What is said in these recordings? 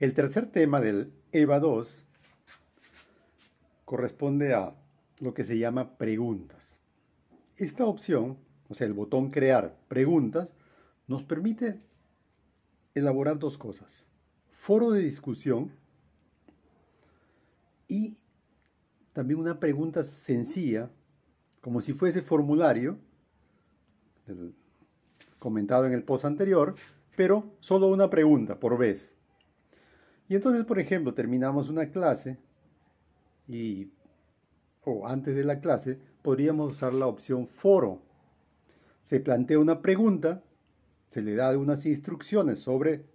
El tercer tema del EVA 2 corresponde a lo que se llama preguntas. Esta opción, o sea, el botón crear preguntas, nos permite elaborar dos cosas. Foro de discusión y también una pregunta sencilla, como si fuese formulario, comentado en el post anterior, pero solo una pregunta por vez. Y entonces, por ejemplo, terminamos una clase y, o antes de la clase, podríamos usar la opción foro. Se plantea una pregunta, se le da unas instrucciones sobre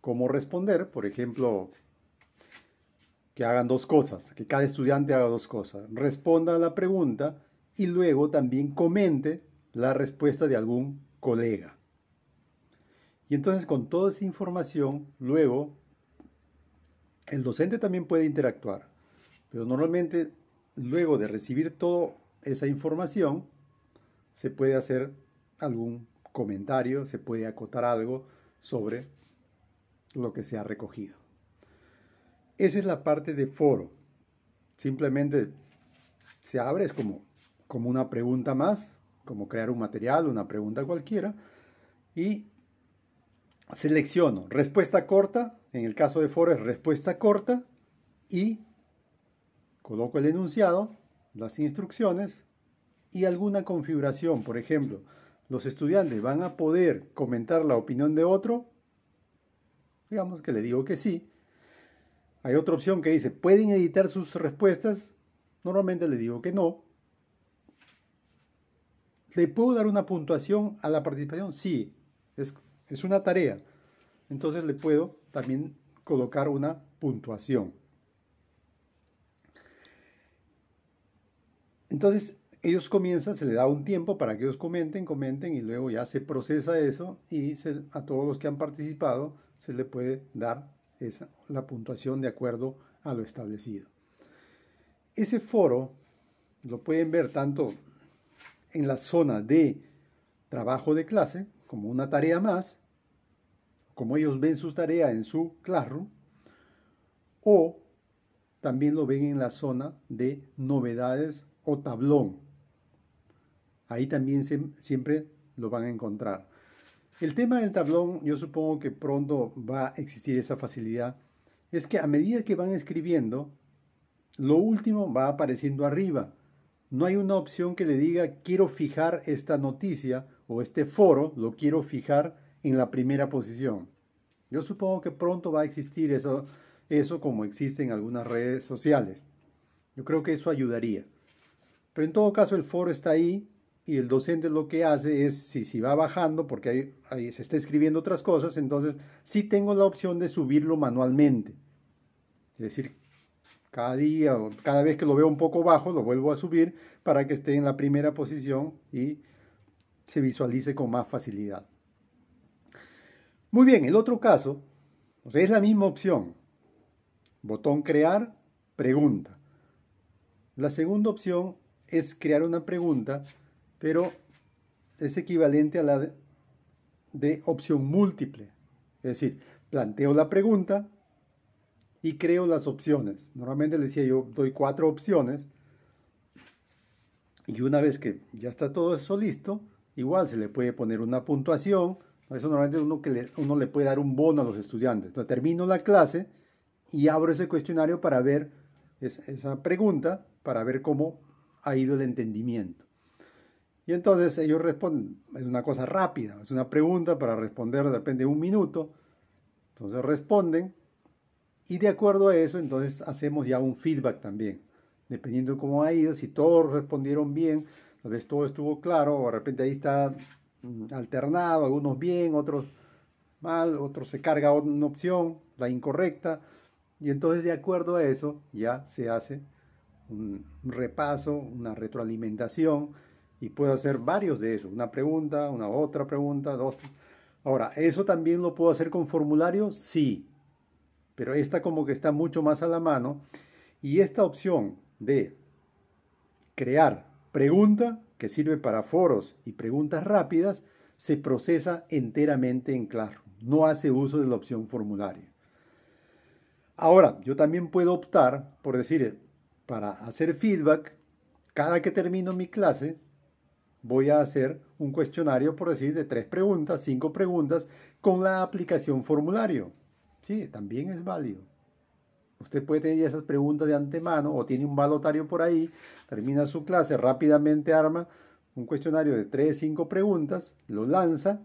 cómo responder, por ejemplo, que hagan dos cosas, que cada estudiante haga dos cosas. Responda a la pregunta y luego también comente la respuesta de algún colega. Y entonces con toda esa información, luego el docente también puede interactuar, pero normalmente luego de recibir toda esa información, se puede hacer algún comentario, se puede acotar algo sobre lo que se ha recogido. Esa es la parte de foro. Simplemente se abre, es como, como una pregunta más, como crear un material, una pregunta cualquiera, y selecciono respuesta corta, en el caso de foro es respuesta corta y coloco el enunciado, las instrucciones y alguna configuración. Por ejemplo, los estudiantes van a poder comentar la opinión de otro. Digamos que le digo que sí. Hay otra opción que dice, ¿pueden editar sus respuestas? Normalmente le digo que no. ¿Le puedo dar una puntuación a la participación? Sí, es es una tarea. Entonces le puedo también colocar una puntuación. Entonces ellos comienzan, se le da un tiempo para que ellos comenten, comenten y luego ya se procesa eso y a todos los que han participado se le puede dar esa, la puntuación de acuerdo a lo establecido. Ese foro lo pueden ver tanto en la zona de trabajo de clase como una tarea más, como ellos ven sus tareas en su Classroom, o también lo ven en la zona de novedades o tablón. Ahí también siempre lo van a encontrar. El tema del tablón, yo supongo que pronto va a existir esa facilidad, es que a medida que van escribiendo, lo último va apareciendo arriba. No hay una opción que le diga quiero fijar esta noticia o este foro lo quiero fijar en la primera posición. Yo supongo que pronto va a existir eso, eso como existe en algunas redes sociales. Yo creo que eso ayudaría. Pero en todo caso el foro está ahí y el docente lo que hace es, si, si va bajando, porque ahí, ahí, se está escribiendo otras cosas, entonces sí tengo la opción de subirlo manualmente. Es decir, cada día o cada vez que lo veo un poco bajo, lo vuelvo a subir para que esté en la primera posición y se visualice con más facilidad. Muy bien, el otro caso, es la misma opción. Botón crear, pregunta. La segunda opción es crear una pregunta, pero es equivalente a la de, de opción múltiple. Es decir, planteo la pregunta y creo las opciones. Normalmente le decía yo, doy cuatro opciones y una vez que ya está todo eso listo, Igual se le puede poner una puntuación. Eso normalmente uno, que le, uno le puede dar un bono a los estudiantes. Entonces termino la clase y abro ese cuestionario para ver esa pregunta, para ver cómo ha ido el entendimiento. Y entonces ellos responden, es una cosa rápida, es una pregunta para responder de repente un minuto. Entonces responden y de acuerdo a eso, entonces hacemos ya un feedback también. Dependiendo de cómo ha ido, si todos respondieron bien, tal vez todo estuvo claro, o de repente ahí está alternado, algunos bien, otros mal, otros se carga una opción, la incorrecta, y entonces de acuerdo a eso ya se hace un repaso, una retroalimentación, y puedo hacer varios de esos, una pregunta, una otra pregunta, dos. Ahora, ¿eso también lo puedo hacer con formulario? Sí, pero esta como que está mucho más a la mano, y esta opción de crear pregunta, que sirve para foros y preguntas rápidas, se procesa enteramente en Classroom. No hace uso de la opción formulario. Ahora, yo también puedo optar por decir, para hacer feedback, cada que termino mi clase, voy a hacer un cuestionario, por decir, de tres preguntas, cinco preguntas, con la aplicación formulario. Sí, también es válido. Usted puede tener esas preguntas de antemano o tiene un balotario por ahí, termina su clase, rápidamente arma un cuestionario de tres, cinco preguntas, lo lanza,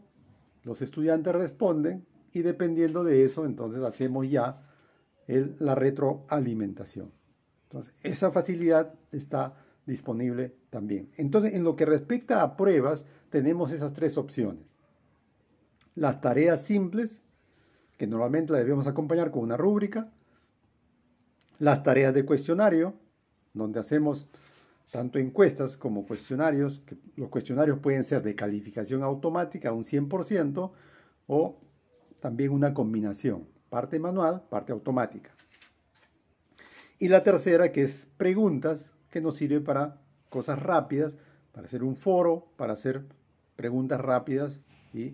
los estudiantes responden y dependiendo de eso, entonces hacemos ya la retroalimentación. Entonces, esa facilidad está disponible también. Entonces, en lo que respecta a pruebas, tenemos esas tres opciones. Las tareas simples, que normalmente las debemos acompañar con una rúbrica. Las tareas de cuestionario, donde hacemos tanto encuestas como cuestionarios, que los cuestionarios pueden ser de calificación automática, un 100%, o también una combinación, parte manual, parte automática. Y la tercera, que es preguntas, que nos sirve para cosas rápidas, para hacer un foro, para hacer preguntas rápidas y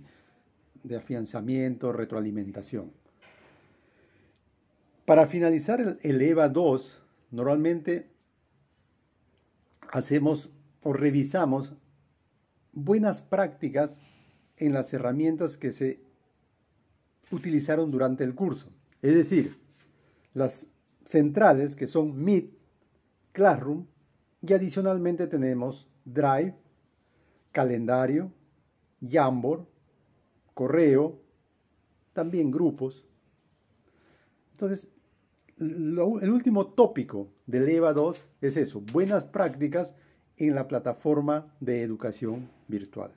de afianzamiento, retroalimentación. Para finalizar el, EVA 2, normalmente hacemos o revisamos buenas prácticas en las herramientas que se utilizaron durante el curso. Es decir, las centrales que son Meet, Classroom y adicionalmente tenemos Drive, calendario, Jamboard, correo, también grupos. Entonces, el último tópico del EVA 2 es eso, buenas prácticas en la plataforma de educación virtual.